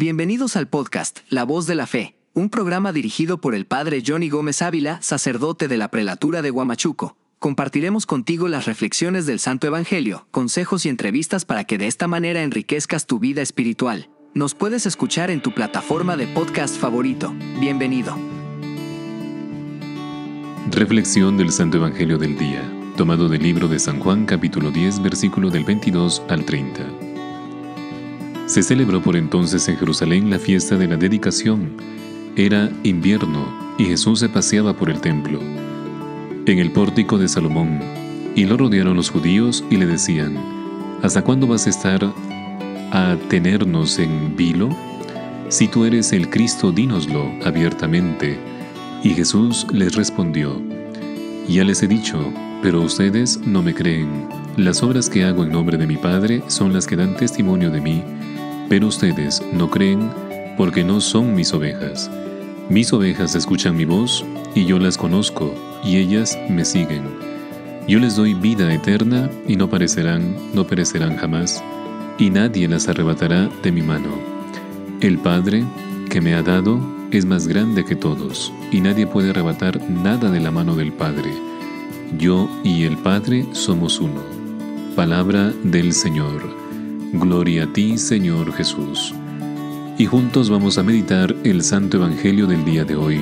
Bienvenidos al podcast La Voz de la Fe, un programa dirigido por el padre Johnny Gómez Ávila, sacerdote de la prelatura de Huamachuco. Compartiremos contigo las reflexiones del Santo Evangelio, consejos y entrevistas para que de esta manera enriquezcas tu vida espiritual. Nos puedes escuchar en tu plataforma de podcast favorito. Bienvenido. Reflexión del Santo Evangelio del Día, tomado del libro de San Juan capítulo 10 versículo del 22 al 30. Se celebró por entonces en Jerusalén la fiesta de la dedicación. Era invierno y Jesús se paseaba por el templo, en el pórtico de Salomón, y lo rodearon los judíos y le decían, ¿Hasta cuándo vas a estar a tenernos en vilo? Si tú eres el Cristo, dínoslo abiertamente. Y Jesús les respondió, Ya les he dicho, pero ustedes no me creen. Las obras que hago en nombre de mi Padre son las que dan testimonio de mí, pero ustedes no creen porque no son mis ovejas. Mis ovejas escuchan mi voz y yo las conozco y ellas me siguen. Yo les doy vida eterna y no parecerán, no perecerán jamás, y nadie las arrebatará de mi mano. El Padre que me ha dado es más grande que todos, y nadie puede arrebatar nada de la mano del Padre. Yo y el Padre somos uno. Palabra del Señor. Gloria a ti, Señor Jesús. Y juntos vamos a meditar el Santo Evangelio del día de hoy.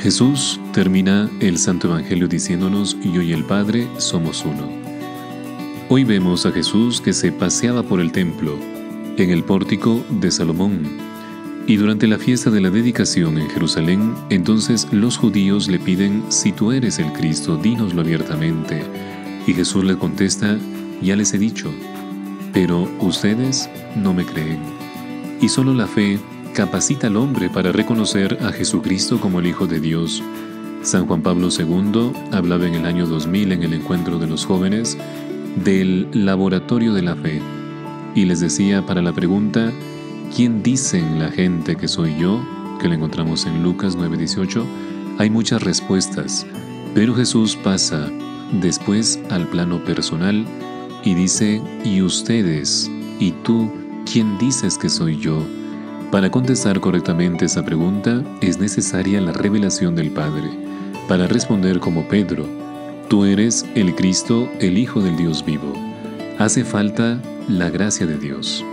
Jesús termina el Santo Evangelio diciéndonos, yo y el Padre somos uno. Hoy vemos a Jesús que se paseaba por el templo, en el pórtico de Salomón. Y durante la fiesta de la dedicación en Jerusalén, entonces los judíos le piden, si tú eres el Cristo, dínoslo abiertamente. Y Jesús le contesta, ya les he dicho, pero ustedes no me creen. Y solo la fe capacita al hombre para reconocer a Jesucristo como el Hijo de Dios. San Juan Pablo II hablaba en el año 2000 en el encuentro de los jóvenes del laboratorio de la fe y les decía para la pregunta, ¿quién dicen la gente que soy yo? que lo encontramos en Lucas 9:18, hay muchas respuestas, pero Jesús pasa después al plano personal y dice, ¿y ustedes? ¿Y tú? ¿Quién dices que soy yo? Para contestar correctamente esa pregunta es necesaria la revelación del Padre. Para responder como Pedro, tú eres el Cristo, el Hijo del Dios vivo. Hace falta la gracia de Dios.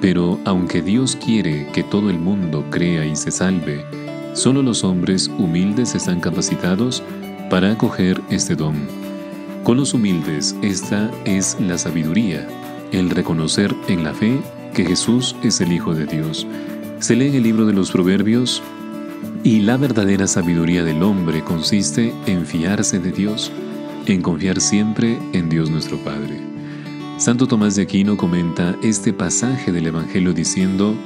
Pero aunque Dios quiere que todo el mundo crea y se salve, solo los hombres humildes están capacitados para acoger este don. Con los humildes, esta es la sabiduría, el reconocer en la fe que Jesús es el Hijo de Dios. Se lee en el libro de los Proverbios y la verdadera sabiduría del hombre consiste en fiarse de Dios, en confiar siempre en Dios nuestro Padre. Santo Tomás de Aquino comenta este pasaje del Evangelio diciendo,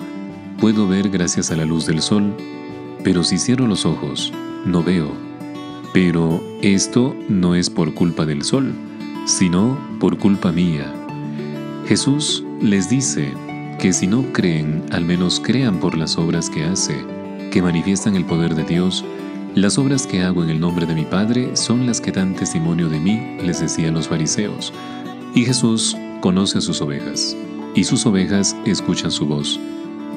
puedo ver gracias a la luz del sol, pero si cierro los ojos, no veo pero esto no es por culpa del sol, sino por culpa mía. Jesús les dice que si no creen, al menos crean por las obras que hace, que manifiestan el poder de Dios. Las obras que hago en el nombre de mi Padre son las que dan testimonio de mí, les decían los fariseos. Y Jesús conoce a sus ovejas, y sus ovejas escuchan su voz.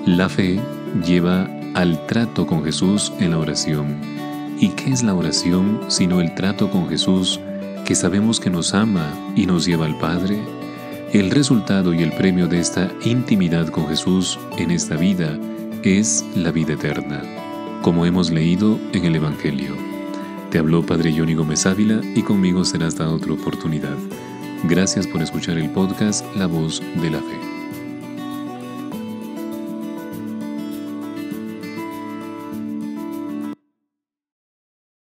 La fe lleva al trato con Jesús en la oración ¿Y qué es la oración sino el trato con Jesús que sabemos que nos ama y nos lleva al Padre? El resultado y el premio de esta intimidad con Jesús en esta vida es la vida eterna, como hemos leído en el Evangelio. Te habló Padre Johnny Gómez Ávila y conmigo será hasta otra oportunidad. Gracias por escuchar el podcast La Voz de la Fe.